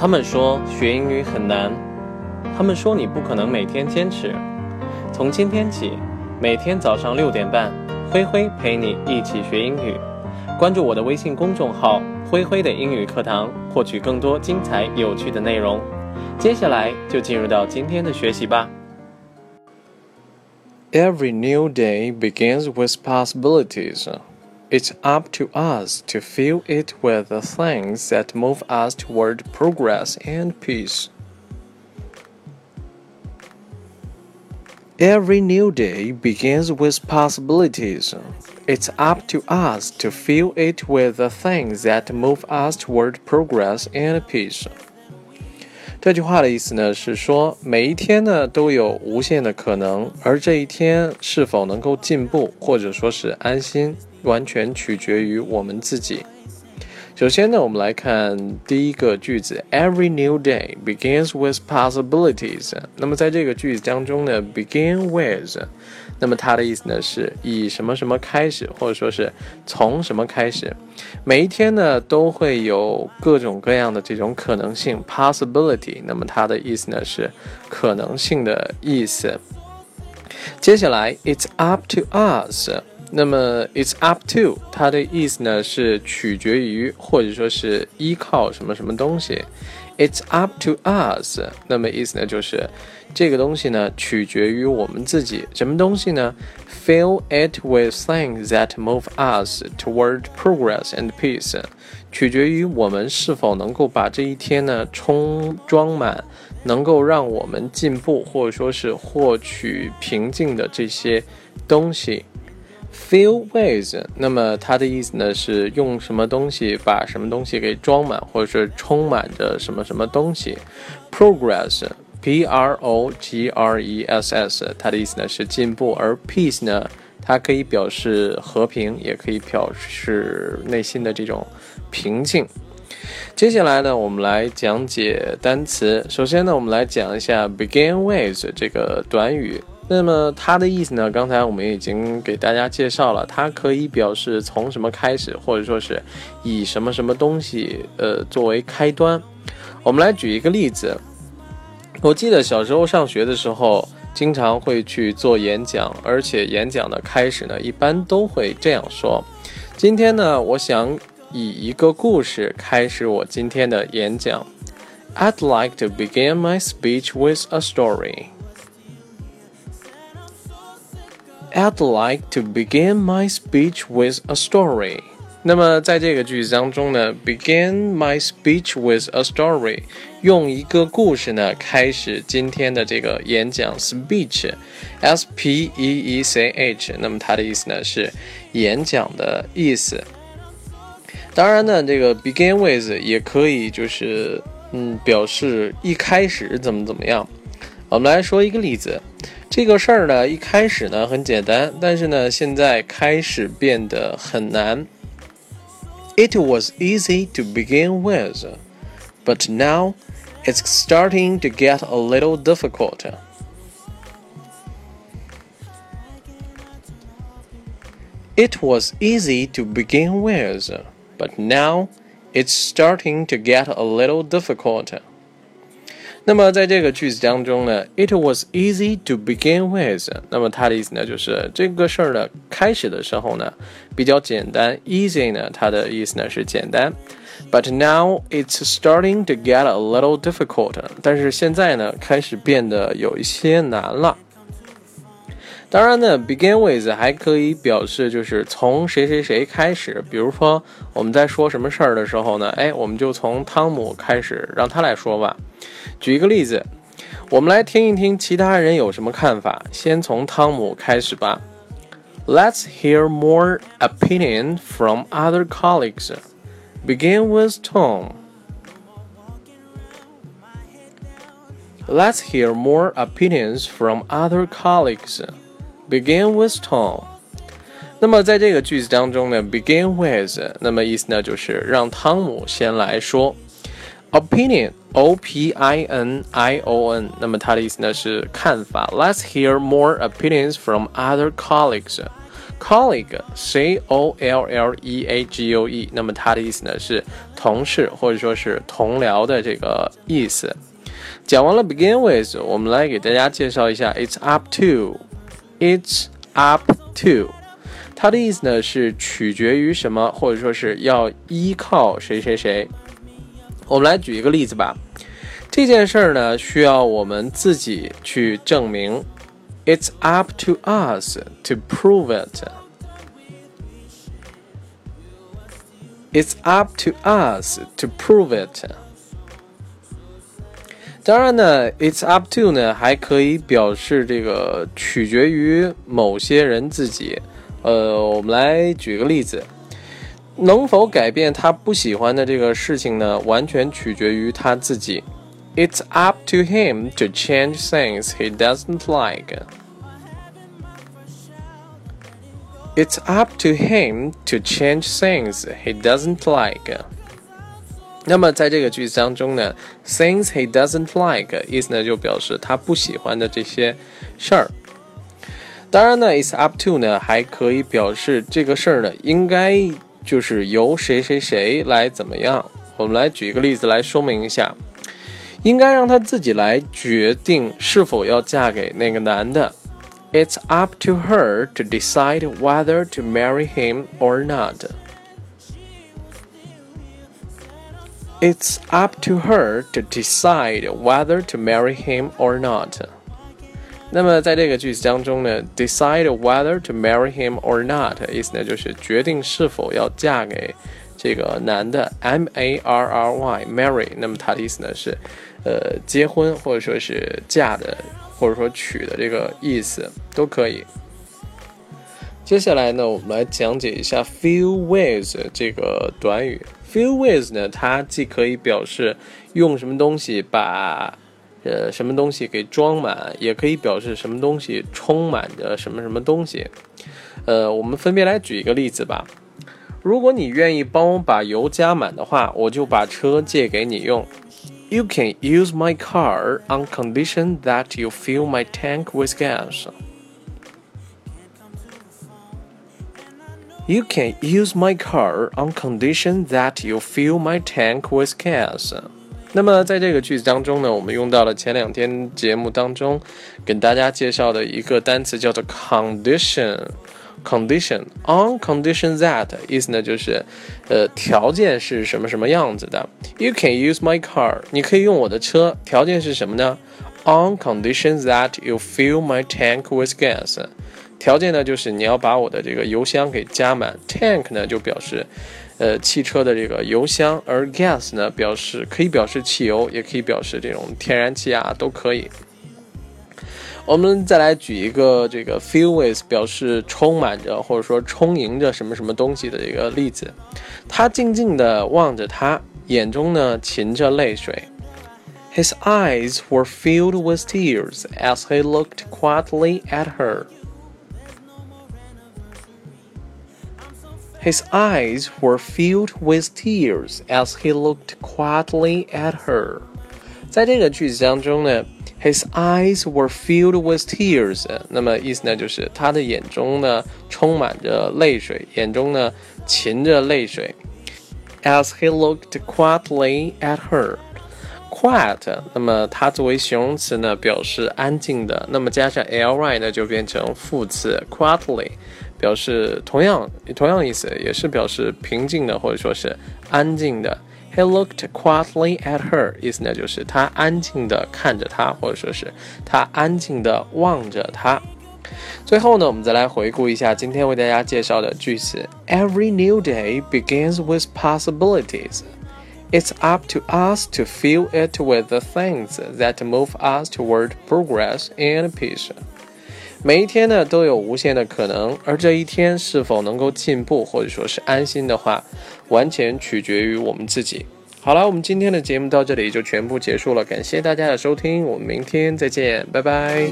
他们说学英语很难，他们说你不可能每天坚持。从今天起，每天早上六点半，灰灰陪你一起学英语。关注我的微信公众号“灰灰的英语课堂”，获取更多精彩有趣的内容。接下来就进入到今天的学习吧。Every new day begins with possibilities. It's up to us to fill it with the things that move us toward progress and peace. Every new day begins with possibilities. It's up to us to fill it with the things that move us toward progress and peace. 这句话的意思呢是说，每一天呢都有无限的可能，而这一天是否能够进步，或者说是安心，完全取决于我们自己。首先呢，我们来看第一个句子：Every new day begins with possibilities。那么在这个句子当中呢，begin with，那么它的意思呢是以什么什么开始，或者说是从什么开始。每一天呢都会有各种各样的这种可能性，possibility。那么它的意思呢是可能性的意思。接下来，It's up to us。那么，it's up to 它的意思呢是取决于或者说是依靠什么什么东西。It's up to us。那么意思呢就是这个东西呢取决于我们自己。什么东西呢？Fill it with things that move us toward progress and peace。取决于我们是否能够把这一天呢充装满，能够让我们进步或者说是获取平静的这些东西。Fill with，那么它的意思呢是用什么东西把什么东西给装满，或者是充满着什么什么东西。Progress，P R O G R E S S，它的意思呢是进步，而 peace 呢，它可以表示和平，也可以表示内心的这种平静。接下来呢，我们来讲解单词。首先呢，我们来讲一下 begin with 这个短语。那么它的意思呢？刚才我们已经给大家介绍了，它可以表示从什么开始，或者说是以什么什么东西呃作为开端。我们来举一个例子。我记得小时候上学的时候，经常会去做演讲，而且演讲的开始呢，一般都会这样说：今天呢，我想以一个故事开始我今天的演讲。I'd like to begin my speech with a story. I'd like to begin my speech with a story。那么在这个句子当中呢，begin my speech with a story，用一个故事呢开始今天的这个演讲 speech，s p e e c h。那么它的意思呢是演讲的意思。当然呢，这个 begin with 也可以就是嗯表示一开始怎么怎么样。我们来说一个例子。这个事儿呢，一开始呢很简单，但是呢，现在开始变得很难。It was easy to begin with, but now it's starting to get a little difficult. It was easy to begin with, but now it's starting to get a little difficult. 那么在这个句子当中呢，it was easy to begin with。那么它的意思呢，就是这个事儿呢开始的时候呢比较简单，easy 呢它的意思呢是简单。But now it's starting to get a little difficult。但是现在呢开始变得有一些难了。当然呢，begin with 还可以表示就是从谁谁谁开始。比如说我们在说什么事儿的时候呢，哎，我们就从汤姆开始，让他来说吧。举一个例子，我们来听一听其他人有什么看法。先从汤姆开始吧。Let's hear more opinion from other colleagues. Begin with Tom. Let's hear more opinions from other colleagues. Begin with Tom. 那么在这个句子当中呢，begin with，那么意思呢就是让汤姆先来说。Opinion, O P I N I O N，那么它的意思呢是看法。Let's hear more opinions from other colleagues。 colleague，c o l l e a g u e，那么它的意思呢是同事或者说是同僚的这个意思。讲完了 begin with，我们来给大家介绍一下 it's up it's up to 它的意思呢是取决于什么或者说是要依靠谁谁谁。我们来举一个例子吧。这件事儿呢需要我们自己去证明。It's up to us to prove it it's up to us to prove it 当然呢，It's up to 呢还可以表示这个取决于某些人自己。呃，我们来举个例子，能否改变他不喜欢的这个事情呢？完全取决于他自己。It's up to him to change things he doesn't like. It's up to him to change things he doesn't like. 那么在这个句子当中呢，things he doesn't like 意思呢就表示他不喜欢的这些事儿。当然呢，it's up to 呢还可以表示这个事儿呢应该就是由谁谁谁来怎么样。我们来举一个例子来说明一下。应该让她自己来决定是否要嫁给那个男的。It's up to her to decide whether to marry him or not. It's up to her to decide whether to marry him or not. 那么在这个句子当中呢，decide whether to marry him or not 意思呢就是决定是否要嫁给这个男的，M A R R Y，marry。那么它的意思呢是。呃，结婚或者说是嫁的，或者说娶的这个意思都可以。 接下来呢，我们来讲解一下 fill with 这个短语。fill with 呢，它既可以表示用什么东西把呃什么东西给装满，也可以表示什么东西充满着什么什么东西。呃，我们分别来举一个例子吧。如果你愿意帮我把油加满的话，我就把车借给你用。You can use my car on condition that you fill my tank with gas. You can use my car on condition that you fill my tank with gas. 那么在这个句子当中呢，我们用到了前两天节目当中跟大家介绍的一个单词，叫做 condition。condition on condition that 意思呢就是，呃，条件是什么什么样子的。You can use my car，你可以用我的车。条件是什么呢？On condition that you fill my tank with gas。 条件呢就是你要把我的这个油箱给加满。Tank 呢就表示，呃，汽车的这个油箱，而 gas 呢表示可以表示汽油，也可以表示这种天然气啊，都可以。我们再来举一个这个 fill with 表示充满着或者说充盈着什么什么东西的一个例子。他静静地望着他，眼中呢噙着泪水。His eyes were filled with tears as he looked quietly at her. His eyes were filled with tears as he looked quietly at her. 在这个句子当中呢。His eyes were filled with tears。那么意思呢，就是他的眼中呢充满着泪水，眼中呢噙着泪水。As he looked quietly at her。Quiet，那么它作为形容词呢，表示安静的。那么加上 ly 呢，就变成副词 quietly， 表示同样同样意思，也是表示平静的或者说是安静的。He looked quietly at her，意思呢就是他安静地看着她，或者说是他安静地望着她。最后呢，我们再来回顾一下今天为大家介绍的句子：Every new day begins with possibilities. It's up to us to fill it with the things that move us toward progress and peace. 每一天呢都有无限的可能，而这一天是否能够进步或者说是安心的话，完全取决于我们自己。好了，我们今天的节目到这里就全部结束了，感谢大家的收听，我们明天再见，拜拜。